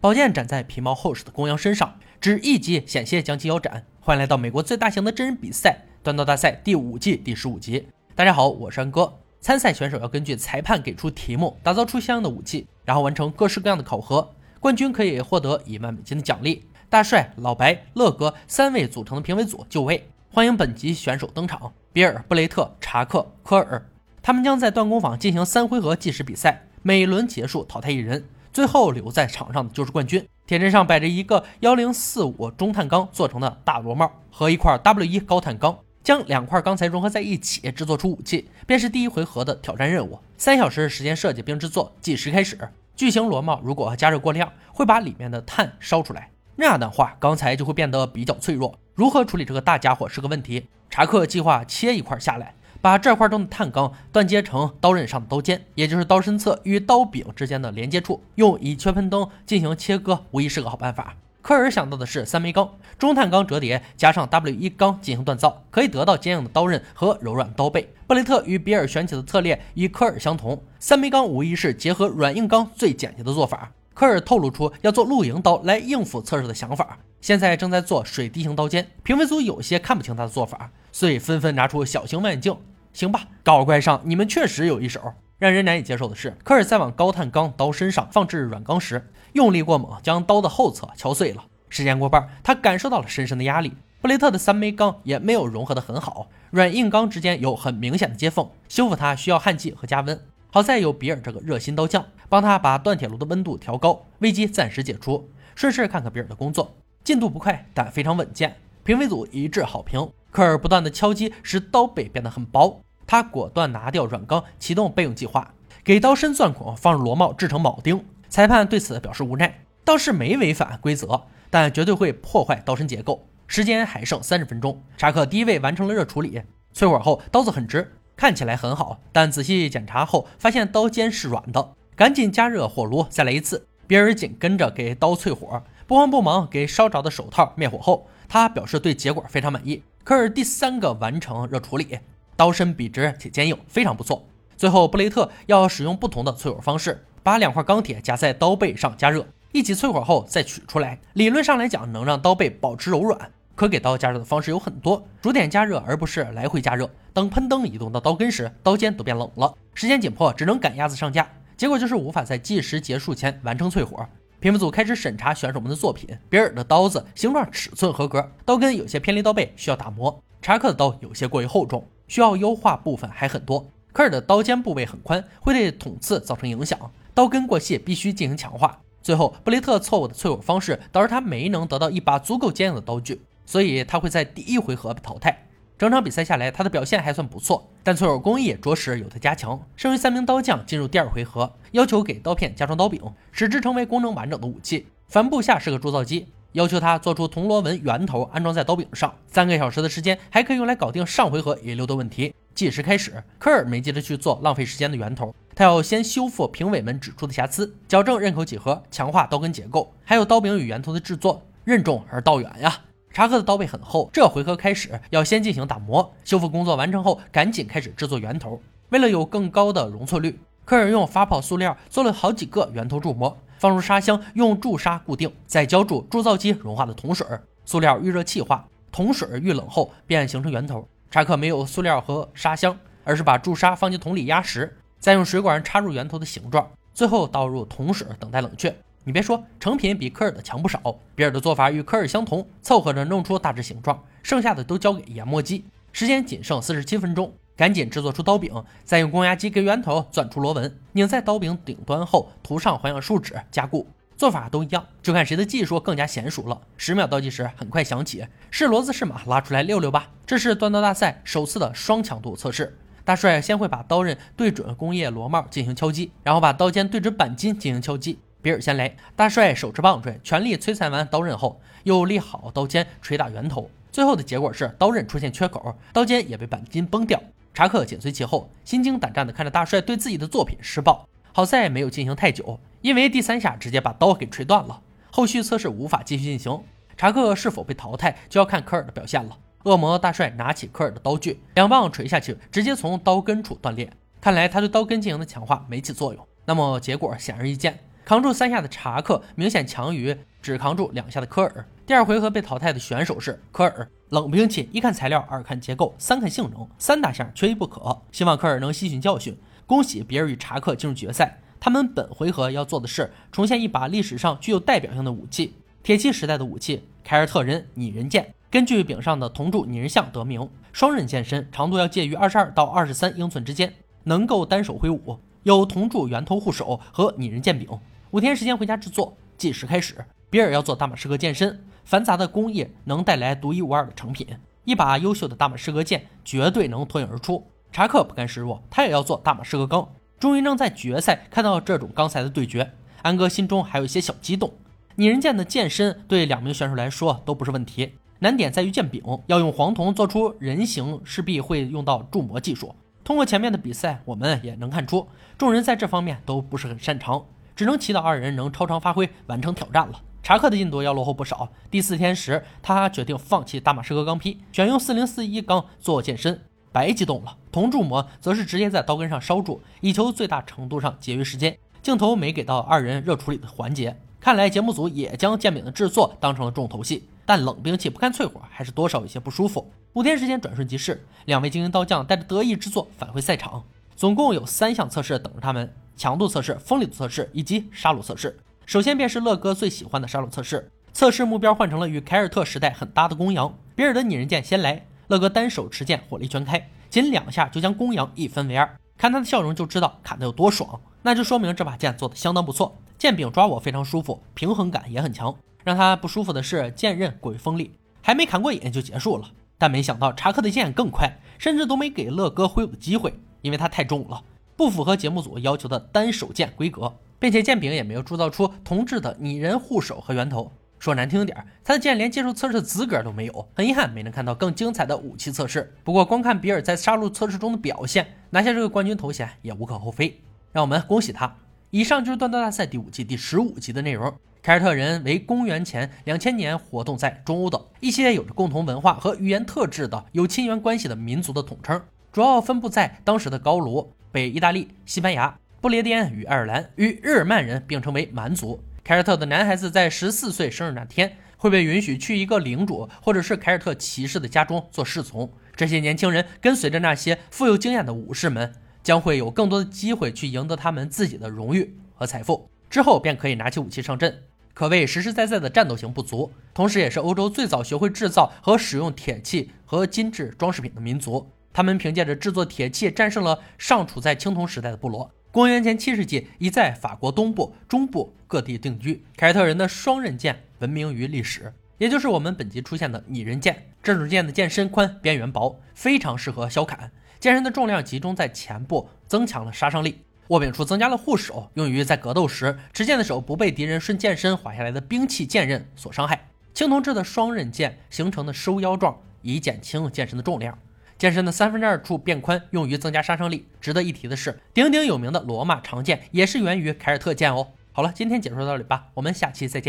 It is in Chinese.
宝剑斩在皮毛厚实的公羊身上，只一击险些将其腰斩。欢迎来到美国最大型的真人比赛——断刀大赛第五季第十五集。大家好，我是安哥。参赛选手要根据裁判给出题目，打造出相应的武器，然后完成各式各样的考核。冠军可以获得一万美金的奖励。大帅、老白、乐哥三位组成的评委组就位，欢迎本集选手登场：比尔、布雷特、查克、科尔。他们将在断工坊进行三回合计时比赛，每轮结束淘汰一人。最后留在场上的就是冠军。铁砧上摆着一个幺零四五中碳钢做成的大螺帽和一块 W 一高碳钢，将两块钢材融合在一起制作出武器，便是第一回合的挑战任务。三小时时间设计并制作，计时开始。巨型螺帽如果加热过量，会把里面的碳烧出来，那样的话钢材就会变得比较脆弱。如何处理这个大家伙是个问题。查克计划切一块下来。把这块中的碳钢断接成刀刃上的刀尖，也就是刀身侧与刀柄之间的连接处，用乙炔喷灯进行切割，无疑是个好办法。科尔想到的是三枚钢，中碳钢折叠加上 W 一钢进行锻造，可以得到坚硬的刀刃和柔软刀背。布雷特与比尔选取的策略与科尔相同，三枚钢无疑是结合软硬钢最简洁的做法。科尔透露出要做露营刀来应付测试的想法，现在正在做水滴型刀尖。评委组有些看不清他的做法，所以纷纷拿出小型望远镜。行吧，搞怪上，你们确实有一手。让人难以接受的是，科尔在往高碳钢刀身上放置软钢时，用力过猛，将刀的后侧敲碎了。时间过半，他感受到了深深的压力。布雷特的三枚钢也没有融合得很好，软硬钢之间有很明显的接缝，修复它需要焊剂和加温。好在有比尔这个热心刀匠，帮他把锻铁炉的温度调高，危机暂时解除。顺势看看比尔的工作，进度不快，但非常稳健。评委组一致好评。科尔不断的敲击，使刀背变得很薄。他果断拿掉软钢，启动备用计划，给刀身钻孔，放入螺帽制成铆钉。裁判对此表示无奈，倒是没违反规则，但绝对会破坏刀身结构。时间还剩三十分钟，查克第一位完成了热处理，淬火后刀子很直，看起来很好，但仔细检查后发现刀尖是软的，赶紧加热火炉再来一次。比尔紧跟着给刀淬火，不慌不忙给烧着的手套灭火后，他表示对结果非常满意。科尔第三个完成热处理。刀身笔直且坚硬，非常不错。最后，布雷特要使用不同的淬火方式，把两块钢铁夹在刀背上加热，一起淬火后再取出来。理论上来讲，能让刀背保持柔软。可给刀加热的方式有很多，逐点加热而不是来回加热。等喷灯移动到刀根时，刀尖都变冷了。时间紧迫，只能赶鸭子上架。结果就是无法在计时结束前完成淬火。评委组开始审查选手们的作品。比尔的刀子形状尺寸合格，刀根有些偏离刀背，需要打磨。查克的刀有些过于厚重。需要优化部分还很多。科尔的刀尖部位很宽，会对捅刺造成影响。刀根过细，必须进行强化。最后，布雷特错误的淬火方式导致他没能得到一把足够坚硬的刀具，所以他会在第一回合被淘汰。整场比赛下来，他的表现还算不错，但淬火工艺着实有待加强。剩余三名刀匠进入第二回合，要求给刀片加装刀柄，使之成为功能完整的武器。帆布下是个铸造机。要求他做出铜螺纹圆头安装在刀柄上，三个小时的时间还可以用来搞定上回合遗留的问题。计时开始，科尔没急着去做浪费时间的圆头，他要先修复评委们指出的瑕疵，矫正刃口几何，强化刀根结构，还有刀柄与圆头的制作。任重而道远呀！查克的刀背很厚，这回合开始要先进行打磨。修复工作完成后，赶紧开始制作圆头。为了有更高的容错率，科尔用发泡塑料做了好几个圆头铸模。放入砂箱，用注砂固定，再浇注铸造机融化的铜水。塑料遇热气化，铜水遇冷后便形成圆头。查克没有塑料和砂箱，而是把注砂放进桶里压实，再用水管插入圆头的形状，最后倒入铜水等待冷却。你别说，成品比科尔的强不少。比尔的做法与科尔相同，凑合着弄出大致形状，剩下的都交给研磨机。时间仅剩四十七分钟。赶紧制作出刀柄，再用攻压机给圆头钻出螺纹，拧在刀柄顶端后涂上环氧树脂加固。做法都一样，就看谁的技术更加娴熟了。十秒倒计时很快响起，是骡子是马，拉出来溜溜吧。这是断刀大赛首次的双强度测试。大帅先会把刀刃对准工业螺帽进行敲击，然后把刀尖对准钣金进行敲击。比尔先来，大帅手持棒槌，全力摧残完刀刃后，又立好刀尖捶打圆头。最后的结果是刀刃出现缺口，刀尖也被钣金崩掉。查克紧随其后，心惊胆战地看着大帅对自己的作品施暴。好在没有进行太久，因为第三下直接把刀给锤断了。后续测试无法继续进行，查克是否被淘汰就要看科尔的表现了。恶魔大帅拿起科尔的刀具，两棒锤下去，直接从刀根处断裂。看来他对刀根进行的强化没起作用。那么结果显而易见，扛住三下的查克明显强于只扛住两下的科尔。第二回合被淘汰的选手是科尔。冷兵器，一看材料，二看结构，三看性能，三大项缺一不可。希望科尔能吸取教训。恭喜比尔与查克进入决赛。他们本回合要做的是重现一把历史上具有代表性的武器——铁器时代的武器——凯尔特人拟人剑。根据柄上的铜铸拟人像得名，双刃剑身，长度要介于二十二到二十三英寸之间，能够单手挥舞，有铜铸圆头护手和拟人剑柄。五天时间回家制作，计时开始。比尔要做大马士革剑身，繁杂的工艺能带来独一无二的成品。一把优秀的大马士革剑绝对能脱颖而出。查克不甘示弱，他也要做大马士革钢。终于能在决赛看到这种钢材的对决，安哥心中还有一些小激动。拟人剑的剑身对两名选手来说都不是问题。难点在于剑柄，要用黄铜做出人形，势必会用到铸模技术。通过前面的比赛，我们也能看出，众人在这方面都不是很擅长，只能祈祷二人能超常发挥，完成挑战了。查克的进度要落后不少。第四天时，他决定放弃大马士革钢坯，选用四零四一钢做剑身，白激动了。铜铸模则是直接在刀根上烧铸，以求最大程度上节约时间。镜头没给到二人热处理的环节，看来节目组也将剑柄的制作当成了重头戏。但冷兵器不干淬火，还是多少有些不舒服。五天时间转瞬即逝，两位精英刀匠带着得意之作返回赛场。总共有三项测试等着他们：强度测试、锋利度测试以及杀戮测试。首先便是乐哥最喜欢的杀戮测试，测试目标换成了与凯尔特时代很搭的公羊。比尔的拟人剑先来，乐哥单手持剑，火力全开，仅两下就将公羊一分为二。看他的笑容就知道砍得有多爽，那就说明这把剑做的相当不错，剑柄抓握非常舒服，平衡感也很强。让他不舒服的是，剑刃过于锋利，还没砍过瘾就结束了。但没想到查克的剑更快，甚至都没给乐哥挥舞的机会，因为他太重了，不符合节目组要求的单手剑规格，并且剑柄也没有铸造出铜制的拟人护手和圆头。说难听点，他的剑连接受测试的资格都没有。很遗憾，没能看到更精彩的武器测试。不过，光看比尔在杀戮测试中的表现，拿下这个冠军头衔也无可厚非。让我们恭喜他。以上就是锻造大赛第五季第十五集的内容。凯尔特人为公元前两千年活动在中欧的一些有着共同文化和语言特质的有亲缘关系的民族的统称，主要分布在当时的高卢、北意大利、西班牙、不列颠与爱尔兰，与日耳曼人并称为蛮族。凯尔特的男孩子在十四岁生日那天会被允许去一个领主或者是凯尔特骑士的家中做侍从。这些年轻人跟随着那些富有经验的武士们，将会有更多的机会去赢得他们自己的荣誉和财富，之后便可以拿起武器上阵。可谓实实在在的战斗型不足，同时也是欧洲最早学会制造和使用铁器和金质装饰品的民族。他们凭借着制作铁器战胜了尚处在青铜时代的部落。公元前七世纪，已在法国东部、中部各地定居。凯尔特人的双刃剑闻名于历史，也就是我们本集出现的拟人剑。这种剑的剑身宽，边缘薄，非常适合削砍。剑身的重量集中在前部，增强了杀伤力。握柄处增加了护手，用于在格斗时持剑的手不被敌人顺剑身滑下来的兵器剑刃所伤害。青铜制的双刃剑形成的收腰状，以减轻剑身的重量。剑身的三分之二处变宽，用于增加杀伤力。值得一提的是，鼎鼎有名的罗马长剑也是源于凯尔特剑哦。好了，今天解说到这里吧，我们下期再见。